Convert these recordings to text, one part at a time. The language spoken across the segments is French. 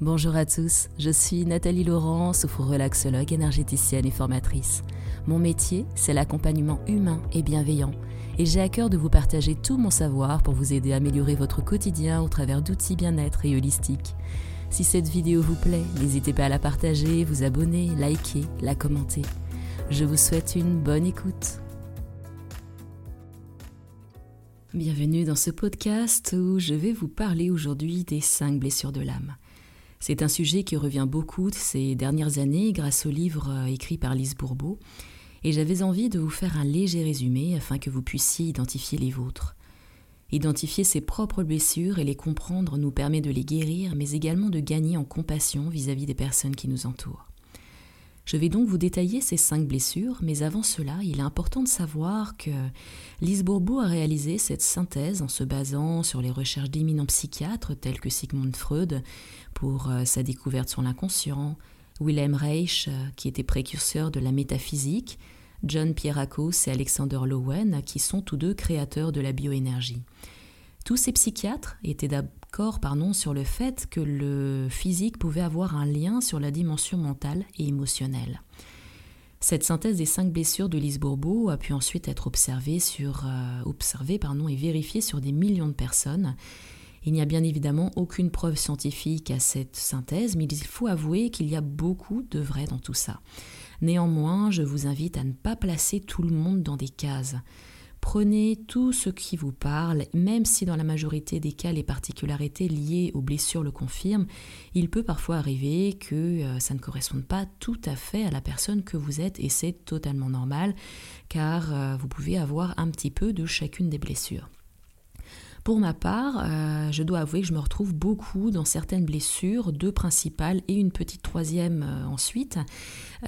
Bonjour à tous, je suis Nathalie Laurent, soufre-relaxologue, énergéticienne et formatrice. Mon métier, c'est l'accompagnement humain et bienveillant, et j'ai à cœur de vous partager tout mon savoir pour vous aider à améliorer votre quotidien au travers d'outils bien-être et holistiques. Si cette vidéo vous plaît, n'hésitez pas à la partager, vous abonner, liker, la commenter. Je vous souhaite une bonne écoute. Bienvenue dans ce podcast où je vais vous parler aujourd'hui des 5 blessures de l'âme. C'est un sujet qui revient beaucoup ces dernières années grâce au livre euh, écrit par Lise Bourbeau, et j'avais envie de vous faire un léger résumé afin que vous puissiez identifier les vôtres. Identifier ses propres blessures et les comprendre nous permet de les guérir, mais également de gagner en compassion vis-à-vis des personnes qui nous entourent. Je vais donc vous détailler ces cinq blessures, mais avant cela, il est important de savoir que Lise Bourbeau a réalisé cette synthèse en se basant sur les recherches d'éminents psychiatres tels que Sigmund Freud pour euh, sa découverte sur l'inconscient, Wilhelm Reich, euh, qui était précurseur de la métaphysique, John Pierrakos et Alexander Lowen, qui sont tous deux créateurs de la bioénergie. Tous ces psychiatres étaient d'accord pardon, sur le fait que le physique pouvait avoir un lien sur la dimension mentale et émotionnelle. Cette synthèse des cinq blessures de Lise Bourbeau a pu ensuite être observée, sur, euh, observée pardon, et vérifiée sur des millions de personnes. Il n'y a bien évidemment aucune preuve scientifique à cette synthèse, mais il faut avouer qu'il y a beaucoup de vrai dans tout ça. Néanmoins, je vous invite à ne pas placer tout le monde dans des cases. Prenez tout ce qui vous parle, même si dans la majorité des cas les particularités liées aux blessures le confirment, il peut parfois arriver que euh, ça ne corresponde pas tout à fait à la personne que vous êtes et c'est totalement normal car euh, vous pouvez avoir un petit peu de chacune des blessures. Pour ma part, euh, je dois avouer que je me retrouve beaucoup dans certaines blessures, deux principales et une petite troisième euh, ensuite,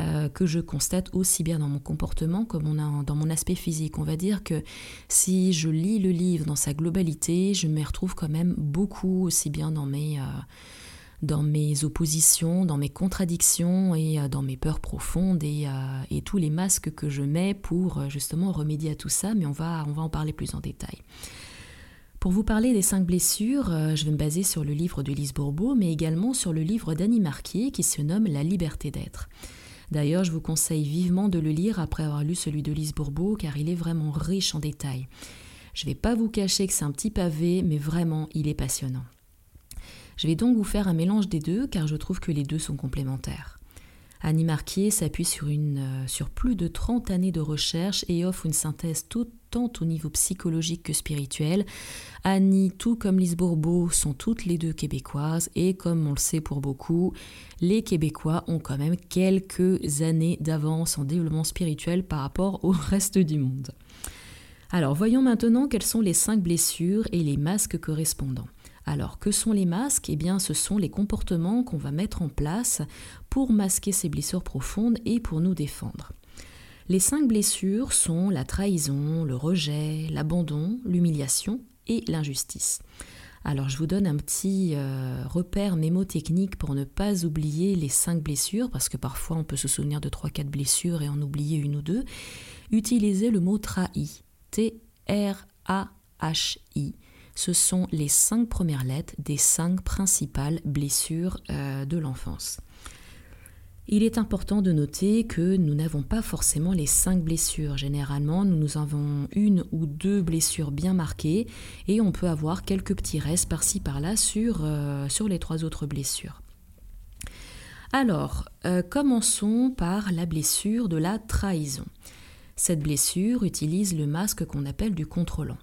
euh, que je constate aussi bien dans mon comportement que dans mon aspect physique. On va dire que si je lis le livre dans sa globalité, je me retrouve quand même beaucoup aussi bien dans mes dans mes oppositions, dans mes contradictions et dans mes peurs profondes et, et, tous les masques que je mets pour justement remédier à tout ça, mais on va, on va en parler plus en détail. Pour vous parler des cinq blessures, euh, je vais me baser sur le livre de Lise Bourbeau, mais également sur le livre d'Annie Marquier qui se nomme La liberté d'être. D'ailleurs, je vous conseille vivement de le lire après avoir lu celui de Lise Bourbeau, car il est vraiment riche en détails. Je ne vais pas vous cacher que c'est un petit pavé, mais vraiment, il est passionnant. Je vais donc vous faire un mélange des deux, car je trouve que les deux sont complémentaires. Annie Marquier s'appuie sur, euh, sur plus de 30 années de recherche et offre une synthèse toute tant au niveau psychologique que spirituel. Annie, tout comme Lise Bourbeau, sont toutes les deux québécoises et comme on le sait pour beaucoup, les Québécois ont quand même quelques années d'avance en développement spirituel par rapport au reste du monde. Alors voyons maintenant quelles sont les cinq blessures et les masques correspondants. Alors, que sont les masques? Eh bien, ce sont les comportements qu'on va mettre en place pour masquer ces blessures profondes et pour nous défendre. Les cinq blessures sont la trahison, le rejet, l'abandon, l'humiliation et l'injustice. Alors je vous donne un petit euh, repère mémotechnique pour ne pas oublier les cinq blessures, parce que parfois on peut se souvenir de trois, quatre blessures et en oublier une ou deux. Utilisez le mot trahi. T-R-A-H-I. Ce sont les cinq premières lettres des cinq principales blessures euh, de l'enfance. Il est important de noter que nous n'avons pas forcément les cinq blessures. Généralement, nous avons une ou deux blessures bien marquées et on peut avoir quelques petits restes par-ci par-là sur, euh, les trois autres blessures. Alors, euh, commençons par la blessure de la trahison. Cette blessure utilise le masque qu'on appelle du contrôlant.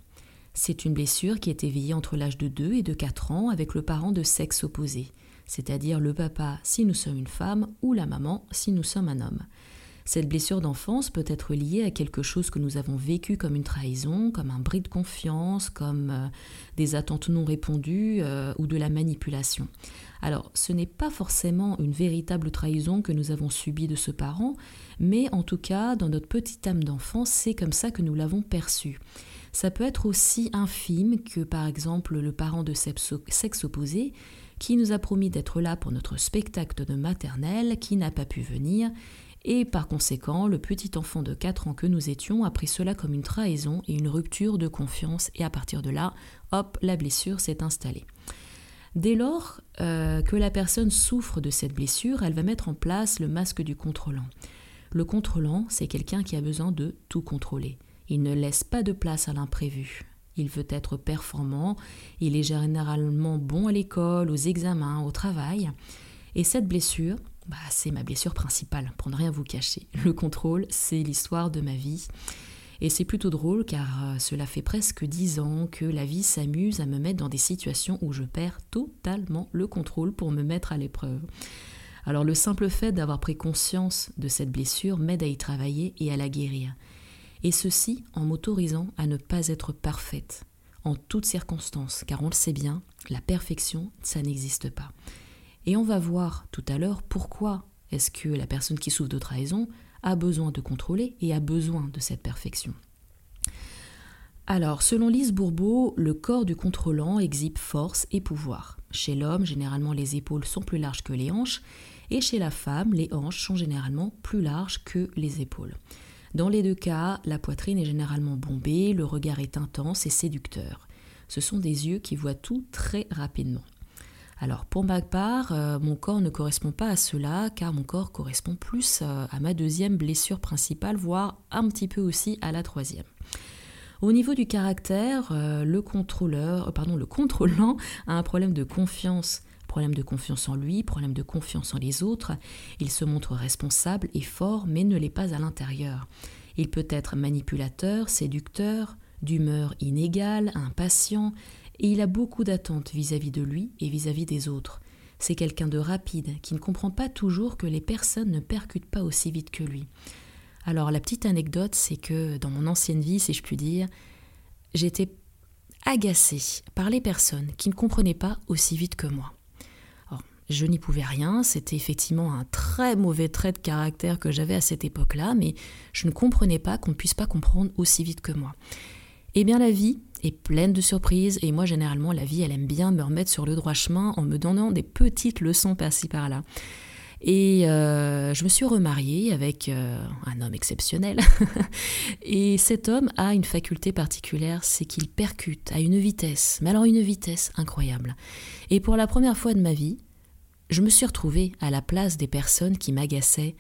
C'est une blessure qui est éveillée entre l'âge de 2 et de 4 ans avec le parent de sexe opposé c'est-à-dire le papa si nous sommes une femme ou la maman si nous sommes un homme. Cette blessure d'enfance peut être liée à quelque chose que nous avons vécu comme une trahison, comme un bris de confiance, comme euh, des attentes non répondues euh, ou de la manipulation. Alors, ce n'est pas forcément une véritable trahison que nous avons subie de ce parent, mais en tout cas, dans notre petite âme d'enfant, c'est comme ça que nous l'avons perçu. Ça peut être aussi infime que, par exemple, le parent de sexe opposé qui nous a promis d'être là pour notre spectacle de maternelle, qui n'a pas pu venir, et par conséquent, le petit enfant de 4 ans que nous étions a pris cela comme une trahison et une rupture de confiance, et à partir de là, hop, la blessure s'est installée. Dès lors euh, que la personne souffre de cette blessure, elle va mettre en place le masque du contrôlant. Le contrôlant, c'est quelqu'un qui a besoin de tout contrôler. Il ne laisse pas de place à l'imprévu. Il veut être performant, il est généralement bon à l'école, aux examens, au travail. Et cette blessure, bah, c'est ma blessure principale, pour ne rien vous cacher. Le contrôle, c'est l'histoire de ma vie. Et c'est plutôt drôle car euh, cela fait presque dix ans que la vie s'amuse à me mettre dans des situations où je perds totalement le contrôle pour me mettre à l'épreuve. Alors le simple fait d'avoir pris conscience de cette blessure m'aide à y travailler et à la guérir. Et ceci en m'autorisant à ne pas être parfaite en toutes circonstances, car on le sait bien, la perfection, ça n'existe pas. Et on va voir tout à l'heure pourquoi est-ce que la personne qui souffre de trahison a besoin de contrôler et a besoin de cette perfection. Alors, selon Lise Bourbeau, le corps du contrôlant exhibe force et pouvoir. Chez l'homme, généralement, les épaules sont plus larges que les hanches, et chez la femme, les hanches sont généralement plus larges que les épaules. Dans les deux cas, la poitrine est généralement bombée, le regard est intense et séducteur. Ce sont des yeux qui voient tout très rapidement. Alors pour ma part, euh, mon corps ne correspond pas à cela car mon corps correspond plus euh, à ma deuxième blessure principale, voire un petit peu aussi à la troisième. Au niveau du caractère, euh, le contrôleur, pardon, le contrôlant a un problème de confiance, problème de confiance en lui, problème de confiance en les autres. Il se montre responsable et fort, mais ne l'est pas à l'intérieur. Il peut être manipulateur, séducteur, d'humeur inégale, impatient, et il a beaucoup d'attentes vis-à-vis de lui et vis-à-vis des autres. C'est quelqu'un de rapide, qui ne comprend pas toujours que les personnes ne percutent pas aussi vite que lui. Alors la petite anecdote, c'est que dans mon ancienne vie, si je puis dire, j'étais agacée par les personnes qui ne comprenaient pas aussi vite que moi. Je n'y pouvais rien, c'était effectivement un très mauvais trait de caractère que j'avais à cette époque-là, mais je ne comprenais pas qu'on ne puisse pas comprendre aussi vite que moi. Eh bien la vie, est pleine de surprises et moi généralement la vie elle aime bien me remettre sur le droit chemin en me donnant des petites leçons par-ci par-là. Et euh, je me suis remariée avec euh, un homme exceptionnel. et cet homme a une faculté particulière, c'est qu'il percute à une vitesse, mais alors une vitesse incroyable. Et pour la première fois de ma vie, je me suis retrouvée à la place des personnes qui m'agaçaient,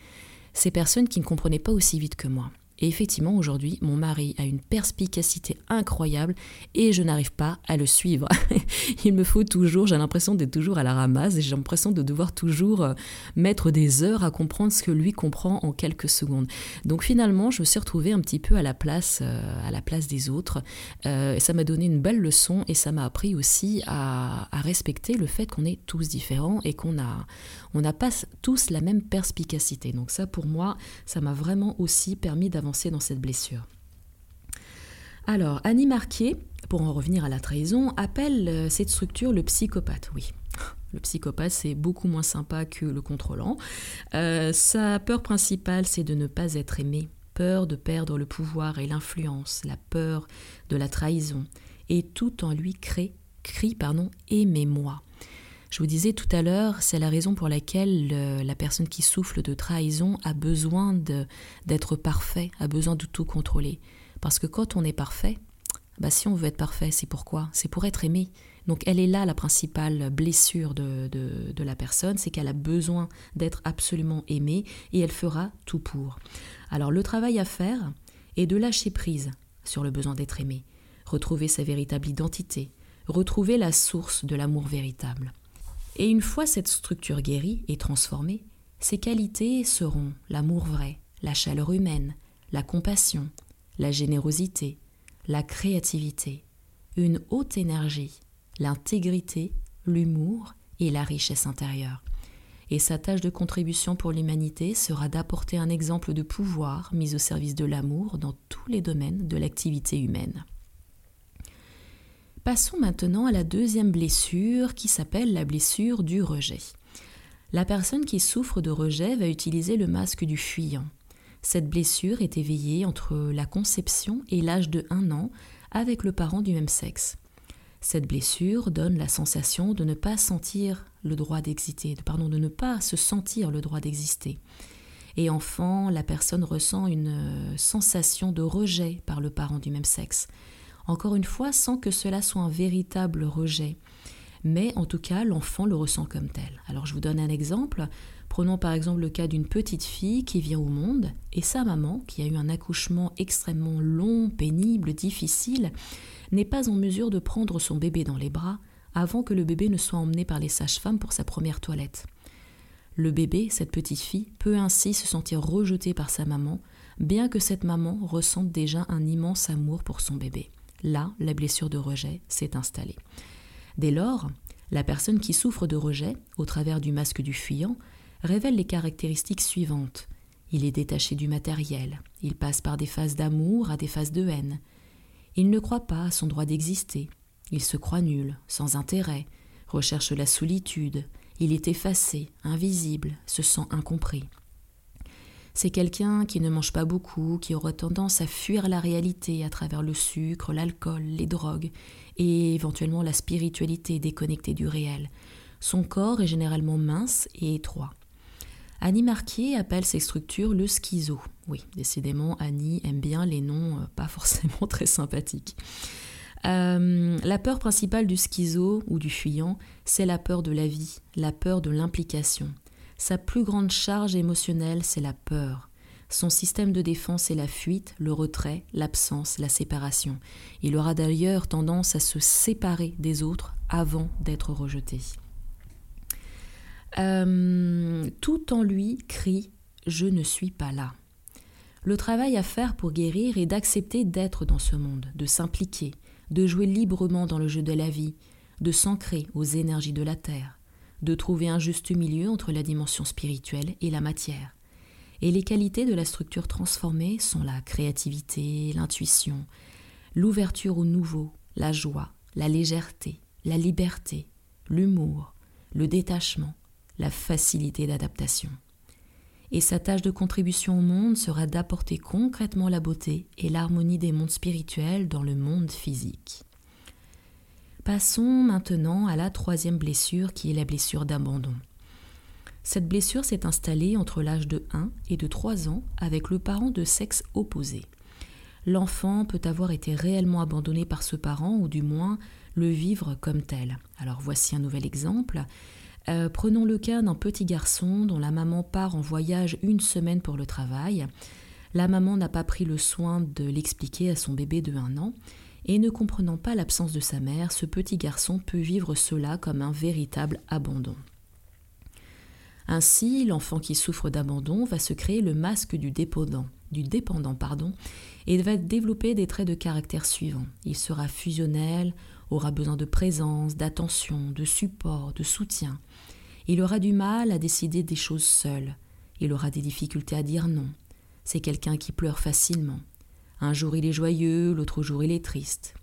ces personnes qui ne comprenaient pas aussi vite que moi. Et effectivement, aujourd'hui, mon mari a une perspicacité incroyable et je n'arrive pas à le suivre. Il me faut toujours, j'ai l'impression d'être toujours à la ramasse et j'ai l'impression de devoir toujours euh, mettre des heures à comprendre ce que lui comprend en quelques secondes. Donc finalement, je me suis retrouvée un petit peu à la place, euh, à la place des autres. Euh, ça m'a donné une belle leçon et ça m'a appris aussi à, à respecter le fait qu'on est tous différents et qu'on a, on n'a pas tous la même perspicacité. Donc ça, pour moi, ça m'a vraiment aussi permis d'avancer dans cette blessure. Alors, Annie Marquier, pour en revenir à la trahison, appelle euh, cette structure le psychopathe. Oui, le psychopathe, c'est beaucoup moins sympa que le contrôlant. Euh, sa peur principale, c'est de ne pas être aimé, peur de perdre le pouvoir et l'influence, la peur de la trahison. Et tout en lui crée, crie, pardon, aimez-moi. Je vous disais tout à l'heure, c'est la raison pour laquelle la personne qui souffle de trahison a besoin d'être parfait, a besoin de tout contrôler. Parce que quand on est parfait, bah si on veut être parfait, c'est pourquoi C'est pour être aimé. Donc elle est là la principale blessure de, de la personne, c'est qu'elle a besoin d'être absolument aimée et elle fera tout pour. Alors le travail à faire est de lâcher prise sur le besoin d'être aimé, retrouver sa véritable identité, retrouver la source de l'amour véritable. Et une fois cette structure guérie et transformée, ses qualités seront l'amour vrai, la chaleur humaine, la compassion, la générosité, la créativité, une haute énergie, l'intégrité, l'humour et la richesse intérieure. Et sa tâche de contribution pour l'humanité sera d'apporter un exemple de pouvoir mis au service de l'amour dans tous les domaines de l'activité humaine. Passons maintenant à la deuxième blessure qui s'appelle la blessure du rejet. La personne qui souffre de rejet va utiliser le masque du fuyant. Cette blessure est éveillée entre la conception et l'âge de 1 an avec le parent du même sexe. Cette blessure donne la sensation de ne pas sentir le droit d'exister, pardon, de ne pas se sentir le droit d'exister. Et enfant, la personne ressent une sensation de rejet par le parent du même sexe encore une fois sans que cela soit un véritable rejet. mais en tout cas l'enfant le ressent comme tel. Alors je vous donne un exemple. Prenons par exemple le cas d'une petite fille qui vient au monde et sa maman, qui a eu un accouchement extrêmement long, pénible, difficile, n'est pas en mesure de prendre son bébé dans les bras avant que le bébé ne soit emmené par les sages-femmes pour sa première toilette. Le bébé, cette petite fille, peut ainsi se sentir rejeté par sa maman, bien que cette maman ressente déjà un immense amour pour son bébé. Là, la blessure de rejet s'est installée. Dès lors, la personne qui souffre de rejet, au travers du masque du fuyant, révèle les caractéristiques suivantes. Il est détaché du matériel, il passe par des phases d'amour à des phases de haine. Il ne croit pas à son droit d'exister, il se croit nul, sans intérêt, recherche la solitude, il est effacé, invisible, se sent incompris. C'est quelqu'un qui ne mange pas beaucoup, qui aura tendance à fuir la réalité à travers le sucre, l'alcool, les drogues et éventuellement la spiritualité déconnectée du réel. Son corps est généralement mince et étroit. Annie Marquier appelle ces structures le schizo. Oui, décidément, Annie aime bien les noms euh, pas forcément très sympathiques. Euh, la peur principale du schizo ou du fuyant, c'est la peur de la vie, la peur de l'implication. Sa plus grande charge émotionnelle, c'est la peur. Son système de défense est la fuite, le retrait, l'absence, la séparation. Il aura d'ailleurs tendance à se séparer des autres avant d'être rejeté. Euh, tout en lui crie ⁇ Je ne suis pas là ⁇ Le travail à faire pour guérir est d'accepter d'être dans ce monde, de s'impliquer, de jouer librement dans le jeu de la vie, de s'ancrer aux énergies de la terre, de trouver un juste milieu entre la dimension spirituelle et la matière. Et les qualités de la structure transformée sont la créativité, l'intuition, l'ouverture au nouveau, la joie, la légèreté, la liberté, l'humour, le détachement, la facilité d'adaptation. Et sa tâche de contribution au monde sera d'apporter concrètement la beauté et l'harmonie des mondes spirituels dans le monde physique. Passons maintenant à la troisième blessure qui est la blessure d'abandon. Cette blessure s'est installée entre l'âge de 1 et de 3 ans avec le parent de sexe opposé. L'enfant peut avoir été réellement abandonné par ce parent ou du moins le vivre comme tel. Alors voici un nouvel exemple. Euh, prenons le cas d'un petit garçon dont la maman part en voyage une semaine pour le travail. La maman n'a pas pris le soin de l'expliquer à son bébé de 1 an et ne comprenant pas l'absence de sa mère, ce petit garçon peut vivre cela comme un véritable abandon. Ainsi, l'enfant qui souffre d'abandon va se créer le masque du dépendant, du dépendant pardon, et va développer des traits de caractère suivants. Il sera fusionnel, aura besoin de présence, d'attention, de support, de soutien. Il aura du mal à décider des choses seul. Il aura des difficultés à dire non. C'est quelqu'un qui pleure facilement. Un jour il est joyeux, l'autre jour il est triste.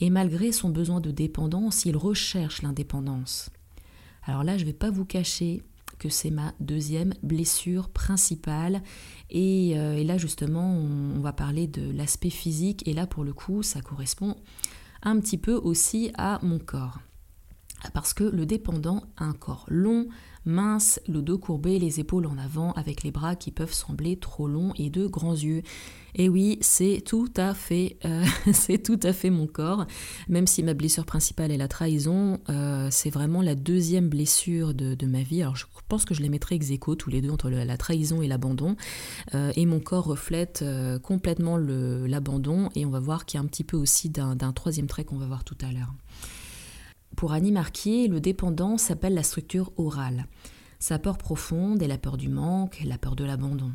Et malgré son besoin de dépendance, il recherche l'indépendance. Alors là, je ne vais pas vous cacher que c'est ma deuxième blessure principale. Et, euh, là, justement, on, va parler de l'aspect physique. Et là, pour le coup, ça correspond un petit peu aussi à mon corps. Parce que le dépendant a un corps long, mince, le dos courbé, les épaules en avant, avec les bras qui peuvent sembler trop longs et de grands yeux. Et oui, c'est tout à fait, euh, c'est tout à fait mon corps. Même si ma blessure principale est la trahison, euh, c'est vraiment la deuxième blessure de, ma vie. Alors je pense que je les mettrai ex aequo tous les deux entre la trahison et l'abandon. Euh, et mon corps reflète complètement l'abandon. Et on va voir qu'il y a un petit peu aussi d'un troisième trait qu'on va voir tout à l'heure. Pour Annie Marquier, le dépendant s'appelle la structure orale. Sa peur profonde est la peur du manque, la peur de l'abandon.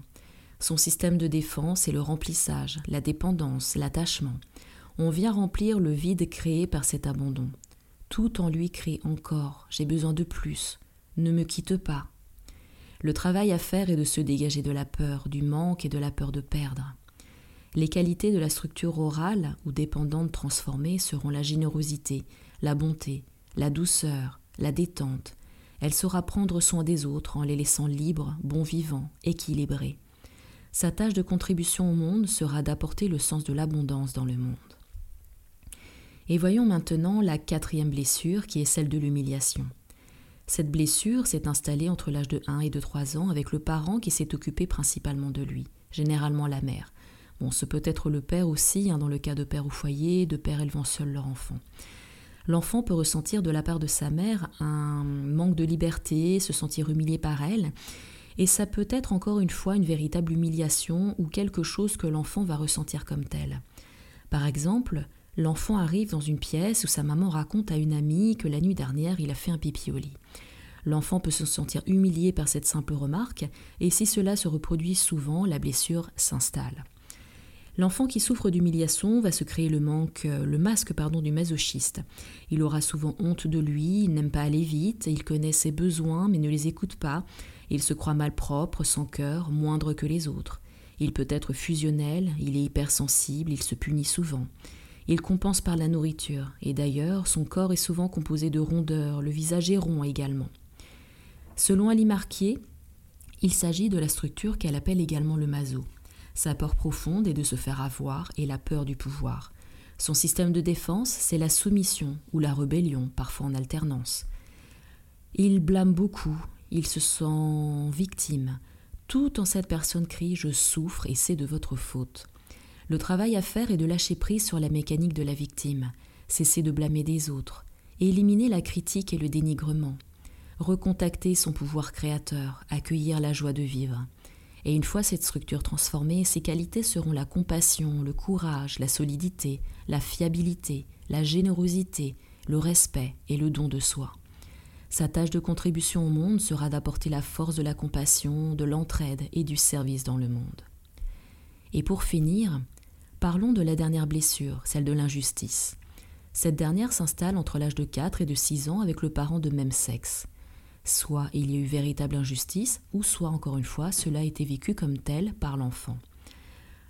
Son système de défense est le remplissage, la dépendance, l'attachement. On vient remplir le vide créé par cet abandon. Tout en lui crie encore J'ai besoin de plus. Ne me quitte pas. Le travail à faire est de se dégager de la peur, du manque et de la peur de perdre. Les qualités de la structure orale ou dépendante transformée seront la générosité, la bonté, la douceur, la détente. Elle saura prendre soin des autres en les laissant libres, bons vivants, équilibrés. Sa tâche de contribution au monde sera d'apporter le sens de l'abondance dans le monde. Et voyons maintenant la quatrième blessure qui est celle de l'humiliation. Cette blessure s'est installée entre l'âge de 1 et de 3 ans avec le parent qui s'est occupé principalement de lui, généralement la mère. Bon, ce peut être le père aussi, hein, dans le cas de père au foyer, de père élevant seul leur enfant. L'enfant peut ressentir de la part de sa mère un manque de liberté, se sentir humilié par elle, et ça peut être encore une fois une véritable humiliation ou quelque chose que l'enfant va ressentir comme tel. Par exemple, l'enfant arrive dans une pièce où sa maman raconte à une amie que la nuit dernière il a fait un pipi au lit. L'enfant peut se sentir humilié par cette simple remarque, et si cela se reproduit souvent, la blessure s'installe. L'enfant qui souffre d'humiliation va se créer le, manque, le masque du masochiste. Il aura souvent honte de lui, il n'aime pas aller vite, il connaît ses besoins mais ne les écoute pas, il se croit malpropre, sans cœur, moindre que les autres. Il peut être fusionnel, il est hypersensible, il se punit souvent. Il compense par la nourriture, et d'ailleurs, son corps est souvent composé de rondeurs, le visage est rond également. Selon Ali Marquier, il s'agit de la structure qu'elle appelle également le maso. Sa peur profonde est de se faire avoir et la peur du pouvoir. Son système de défense, c'est la soumission ou la rébellion, parfois en alternance. Il blâme beaucoup, il se sent victime, tout en cette personne crie Je souffre et c'est de votre faute. Le travail à faire est de lâcher prise sur la mécanique de la victime, cesser de blâmer des autres, et éliminer la critique et le dénigrement, recontacter son pouvoir créateur, accueillir la joie de vivre. Et une fois cette structure transformée, ses qualités seront la compassion, le courage, la solidité, la fiabilité, la générosité, le respect et le don de soi. Sa tâche de contribution au monde sera d'apporter la force de la compassion, de l'entraide et du service dans le monde. Et pour finir, parlons de la dernière blessure, celle de l'injustice. Cette dernière s'installe entre l'âge de 4 et de 6 ans avec le parent de même sexe. Soit il y a eu véritable injustice, ou soit encore une fois cela a été vécu comme tel par l'enfant.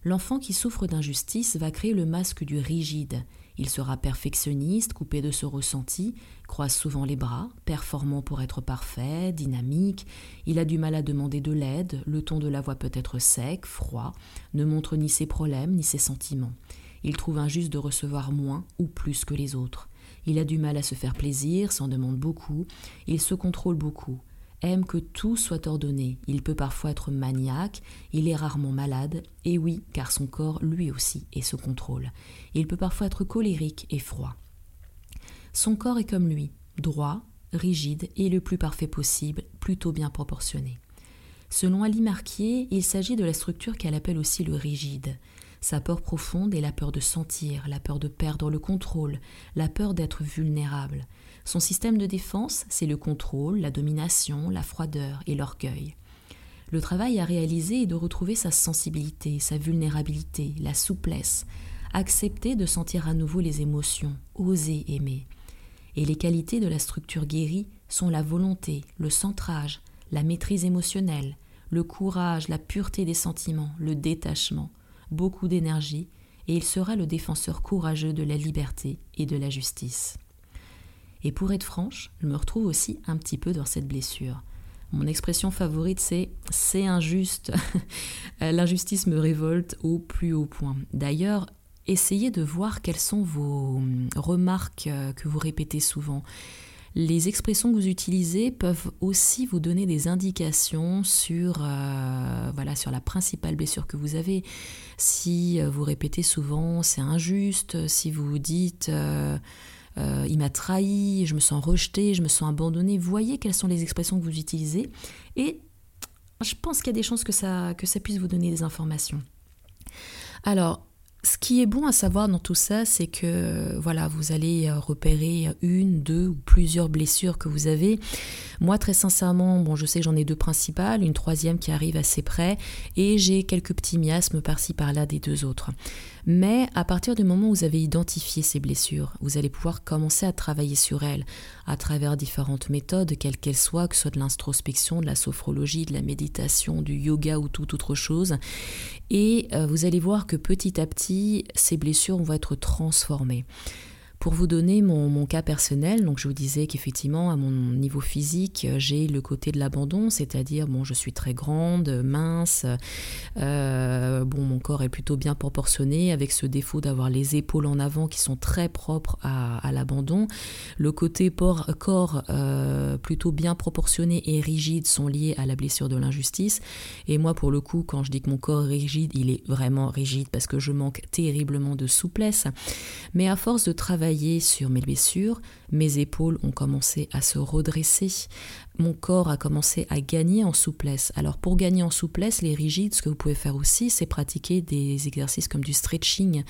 L'enfant qui souffre d'injustice va créer le masque du rigide. Il sera perfectionniste, coupé de ce ressenti, croise souvent les bras, performant pour être parfait, dynamique. Il a du mal à demander de l'aide, le ton de la voix peut être sec, froid, ne montre ni ses problèmes ni ses sentiments. Il trouve injuste de recevoir moins ou plus que les autres. Il a du mal à se faire plaisir, s'en demande beaucoup, il se contrôle beaucoup, aime que tout soit ordonné, il peut parfois être maniaque, il est rarement malade, et oui, car son corps lui aussi est sous contrôle. Il peut parfois être colérique et froid. Son corps est comme lui, droit, rigide et le plus parfait possible, plutôt bien proportionné. Selon Ali Marquier, il s'agit de la structure qu'elle appelle aussi le rigide. Sa peur profonde est la peur de sentir, la peur de perdre le contrôle, la peur d'être vulnérable. Son système de défense, c'est le contrôle, la domination, la froideur et l'orgueil. Le travail à réaliser est de retrouver sa sensibilité, sa vulnérabilité, la souplesse, accepter de sentir à nouveau les émotions, oser aimer. Et les qualités de la structure guérie sont la volonté, le centrage, la maîtrise émotionnelle, le courage, la pureté des sentiments, le détachement, beaucoup d'énergie, et il sera le défenseur courageux de la liberté et de la justice. Et pour être franche, je me retrouve aussi un petit peu dans cette blessure. Mon expression favorite, c'est c'est injuste. L'injustice me révolte au plus haut point. D'ailleurs, essayez de voir quelles sont vos hum, remarques euh, que vous répétez souvent. Les expressions que vous utilisez peuvent aussi vous donner des indications sur, euh, voilà, sur la principale blessure que vous avez. Si euh, vous répétez souvent c'est injuste, si vous dites euh, il m'a trahi, je me sens rejeté, je me sens abandonné, voyez quelles sont les expressions que vous utilisez et je pense qu'il y a des chances que ça, que ça puisse vous donner des informations. Alors, ce qui est bon à savoir dans tout ça, c'est que voilà, vous allez euh, repérer une, deux ou plusieurs blessures que vous avez. Moi, très sincèrement, bon, je sais que j'en ai deux principales, une troisième qui arrive assez près, et j'ai quelques petits miasmes par-ci par-là des deux autres. Mais à partir du moment où vous avez identifié ces blessures, vous allez pouvoir commencer à travailler sur elles à travers différentes méthodes, quelles qu'elles soient, que ce soit de l'introspection, de la sophrologie, de la méditation, du yoga ou toute autre chose. Et euh, vous allez voir que petit à petit, ces blessures vont être transformées. Pour vous donner mon, cas personnel, donc je vous disais qu'effectivement, à mon niveau physique, j'ai le côté de l'abandon, c'est-à-dire, bon, je suis très grande, mince, euh, bon, mon corps est plutôt bien proportionné, avec ce défaut d'avoir les épaules en avant qui sont très propres à, l'abandon. Le côté corps euh, plutôt bien proportionné et rigide sont liés à la blessure de l'injustice. Et moi, pour le coup, quand je dis que mon corps est rigide, il est vraiment rigide parce que je manque terriblement de souplesse. Mais à force de travailler sur mes blessures, mes épaules ont commencé à se redresser, mon corps a commencé à gagner en souplesse. Alors pour gagner en souplesse, les rigides, ce que vous pouvez faire aussi, c'est pratiquer des exercices comme du stretching,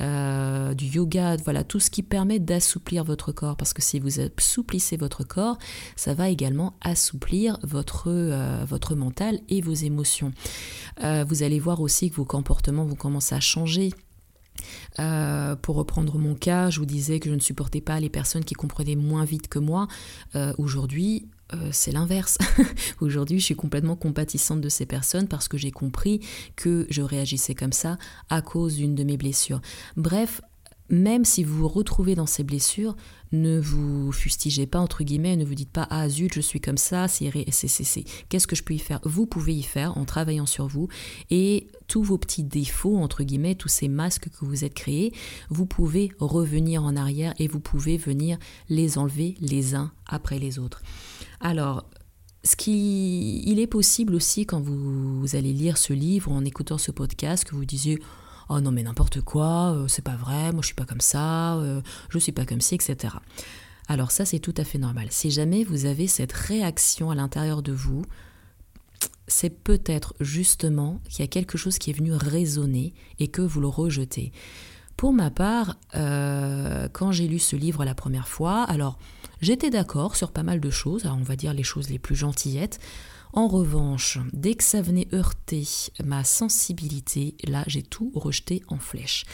euh, du yoga, voilà, tout ce qui permet d'assouplir votre corps. Parce que si vous assouplissez votre corps, ça va également assouplir votre, euh, mental et vos émotions. Euh, vous allez voir aussi que vos comportements vont commencer à changer. Euh, pour reprendre mon cas, je vous disais que je ne supportais pas les personnes qui comprenaient moins vite que moi. Euh, aujourd'hui, euh, c'est l'inverse. Aujourd'hui, je suis complètement compatissante de ces personnes parce que j'ai compris que je réagissais comme ça à cause d'une de mes blessures. Bref, même si vous vous retrouvez dans ces blessures, ne vous fustigez pas, entre guillemets, ne vous dites pas Ah zut, je suis comme ça, c'est, qu'est-ce que je peux y faire? Vous pouvez y faire en travaillant sur vous et tous vos petits défauts, entre guillemets, tous ces masques que vous êtes créés, vous pouvez revenir en arrière et vous pouvez venir les enlever les uns après les autres. Alors, ce qui, il est possible aussi quand vous allez lire ce livre en écoutant ce podcast que vous disiez oh non mais n'importe quoi, euh, c'est pas vrai, moi je suis pas comme ça, euh, je suis pas comme ci, etc. Alors ça c'est tout à fait normal. Si jamais vous avez cette réaction à l'intérieur de vous, c'est peut-être justement qu'il y a quelque chose qui est venu résonner et que vous le rejetez. Pour ma part, euh, quand j'ai lu ce livre la première fois, alors j'étais d'accord sur pas mal de choses, on va dire les choses les plus gentillettes. En revanche, dès que ça venait heurter ma sensibilité, là j'ai tout rejeté en flèche.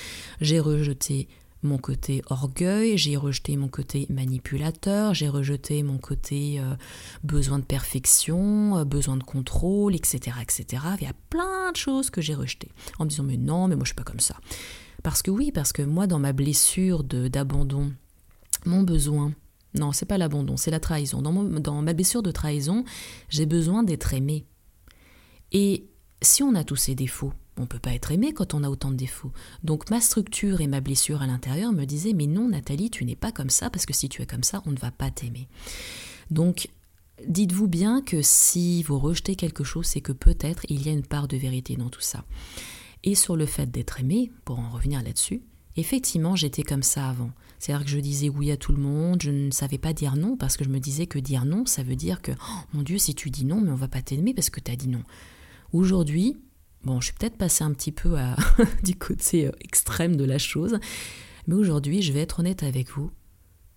J'ai rejeté mon côté orgueil, j'ai rejeté mon côté manipulateur, j'ai rejeté mon côté euh, besoin de perfection, euh, besoin de contrôle, etc., etc. Il y a plein de choses que j'ai rejetées en me disant mais non, mais moi je suis pas comme ça. Parce que oui, parce que moi dans ma blessure d'abandon, mon besoin non, c'est pas l'abandon, c'est la trahison. Dans, ma blessure de trahison, j'ai besoin d'être aimé. Et si on a tous ces défauts, on ne peut pas être aimé quand on a autant de défauts. Donc ma structure et ma blessure à l'intérieur me disaient mais non Nathalie, tu n'es pas comme ça parce que si tu es comme ça, on ne va pas t'aimer. Donc dites-vous bien que si vous rejetez quelque chose, c'est que peut-être il y a une part de vérité dans tout ça. Et sur le fait d'être aimé, pour en revenir là-dessus, effectivement j'étais comme ça avant. C'est-à-dire que je disais oui à tout le monde, je ne savais pas dire non parce que je me disais que dire non, ça veut dire que, oh, mon Dieu, si tu dis non, mais on va pas t'aimer parce que tu as dit non. Aujourd'hui, bon, je suis peut-être passée un petit peu à, du côté euh, extrême de la chose, mais aujourd'hui, je vais être honnête avec vous,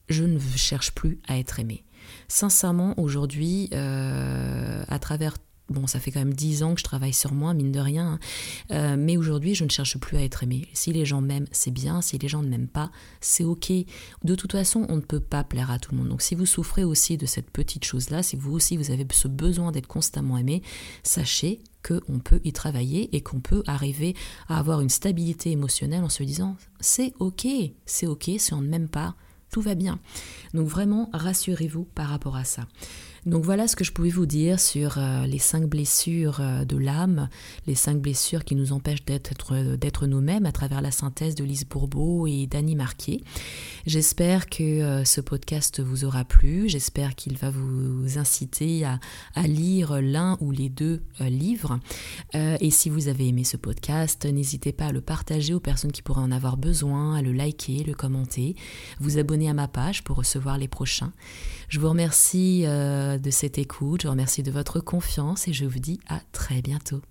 je ne cherche plus à être aimée. Sincèrement, aujourd'hui, euh, à travers Bon, ça fait quand même dix ans que je travaille sur moi, mine de rien. Hein. Euh, mais aujourd'hui, je ne cherche plus à être aimé. Si les gens m'aiment, c'est bien. Si les gens ne m'aiment pas, c'est ok. De toute façon, on ne peut pas plaire à tout le monde. Donc, si vous souffrez aussi de cette petite chose-là, si vous aussi vous avez ce besoin d'être constamment aimé, sachez qu'on peut y travailler et qu'on peut arriver à avoir une stabilité émotionnelle en se disant c'est ok, c'est ok si on ne m'aime pas, tout va bien. Donc vraiment, rassurez-vous par rapport à ça. Donc voilà ce que je pouvais vous dire sur euh, les cinq blessures euh, de l'âme, les cinq blessures qui nous empêchent d'être, d'être nous-mêmes à travers la synthèse de Lise Bourbeau et d'Annie Marquier. J'espère que euh, ce podcast vous aura plu, j'espère qu'il va vous inciter à, à lire l'un ou les deux livres. et si vous avez aimé ce podcast, n'hésitez pas à le partager aux personnes qui pourraient en avoir besoin, à le liker, le commenter, vous abonner à ma page pour recevoir les prochains. Je vous remercie de cette écoute, je vous remercie de votre confiance et je vous dis à très bientôt.